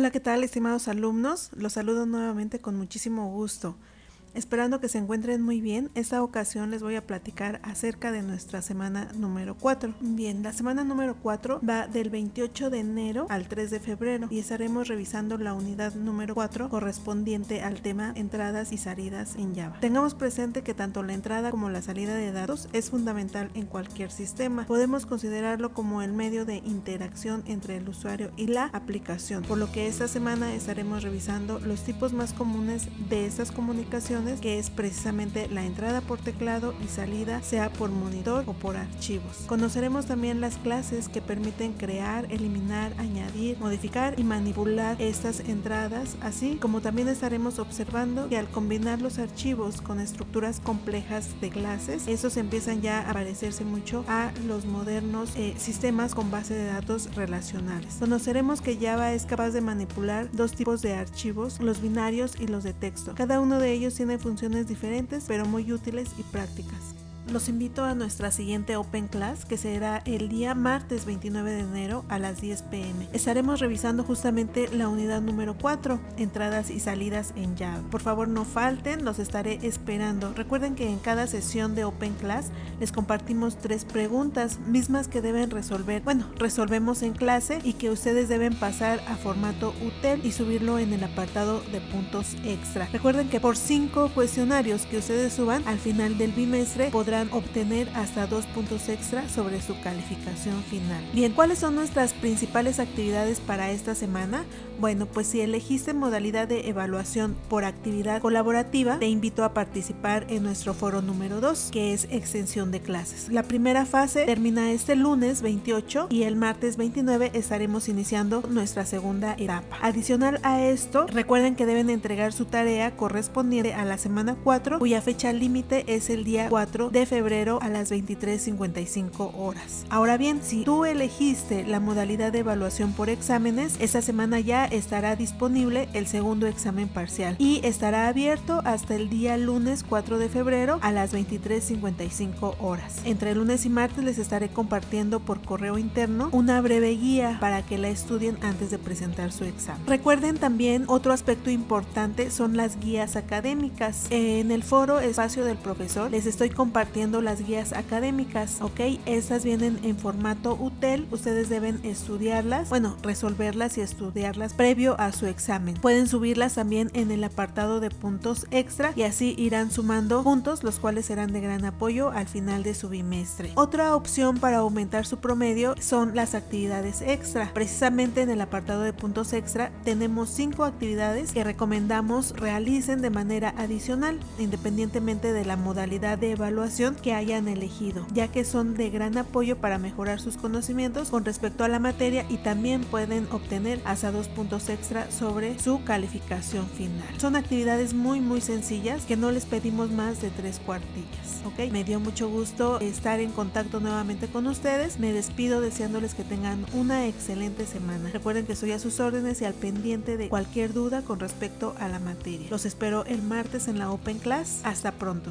Hola, ¿qué tal, estimados alumnos? Los saludo nuevamente con muchísimo gusto. Esperando que se encuentren muy bien, esta ocasión les voy a platicar acerca de nuestra semana número 4. Bien, la semana número 4 va del 28 de enero al 3 de febrero y estaremos revisando la unidad número 4 correspondiente al tema entradas y salidas en Java. Tengamos presente que tanto la entrada como la salida de datos es fundamental en cualquier sistema. Podemos considerarlo como el medio de interacción entre el usuario y la aplicación, por lo que esta semana estaremos revisando los tipos más comunes de estas comunicaciones que es precisamente la entrada por teclado y salida sea por monitor o por archivos. Conoceremos también las clases que permiten crear, eliminar, añadir, modificar y manipular estas entradas, así como también estaremos observando que al combinar los archivos con estructuras complejas de clases, esos empiezan ya a parecerse mucho a los modernos eh, sistemas con base de datos relacionales. Conoceremos que Java es capaz de manipular dos tipos de archivos, los binarios y los de texto. Cada uno de ellos tiene funciones diferentes pero muy útiles y prácticas. Los invito a nuestra siguiente Open Class que será el día martes 29 de enero a las 10 pm. Estaremos revisando justamente la unidad número 4, entradas y salidas en Java. Por favor no falten, los estaré esperando. Recuerden que en cada sesión de Open Class les compartimos tres preguntas mismas que deben resolver. Bueno, resolvemos en clase y que ustedes deben pasar a formato UTEL y subirlo en el apartado de puntos extra. Recuerden que por cinco cuestionarios que ustedes suban al final del bimestre podrán obtener hasta dos puntos extra sobre su calificación final. Bien, ¿cuáles son nuestras principales actividades para esta semana? Bueno, pues si elegiste modalidad de evaluación por actividad colaborativa, te invito a participar en nuestro foro número 2, que es extensión de clases. La primera fase termina este lunes 28 y el martes 29 estaremos iniciando nuestra segunda etapa. Adicional a esto, recuerden que deben entregar su tarea correspondiente a la semana 4, cuya fecha límite es el día 4 de febrero a las 23.55 horas. Ahora bien, si tú elegiste la modalidad de evaluación por exámenes, esta semana ya estará disponible el segundo examen parcial y estará abierto hasta el día lunes 4 de febrero a las 23.55 horas. Entre lunes y martes les estaré compartiendo por correo interno una breve guía para que la estudien antes de presentar su examen. Recuerden también otro aspecto importante son las guías académicas. En el foro Espacio del Profesor les estoy compartiendo las guías académicas, ¿ok? Estas vienen en formato UTEL, ustedes deben estudiarlas, bueno, resolverlas y estudiarlas previo a su examen. Pueden subirlas también en el apartado de puntos extra y así irán sumando puntos, los cuales serán de gran apoyo al final de su bimestre. Otra opción para aumentar su promedio son las actividades extra. Precisamente en el apartado de puntos extra tenemos cinco actividades que recomendamos realicen de manera adicional, independientemente de la modalidad de evaluación que hayan elegido, ya que son de gran apoyo para mejorar sus conocimientos con respecto a la materia y también pueden obtener hasta dos puntos extra sobre su calificación final. Son actividades muy muy sencillas que no les pedimos más de tres cuartillas, ¿ok? Me dio mucho gusto estar en contacto nuevamente con ustedes. Me despido deseándoles que tengan una excelente semana. Recuerden que estoy a sus órdenes y al pendiente de cualquier duda con respecto a la materia. Los espero el martes en la Open Class. Hasta pronto.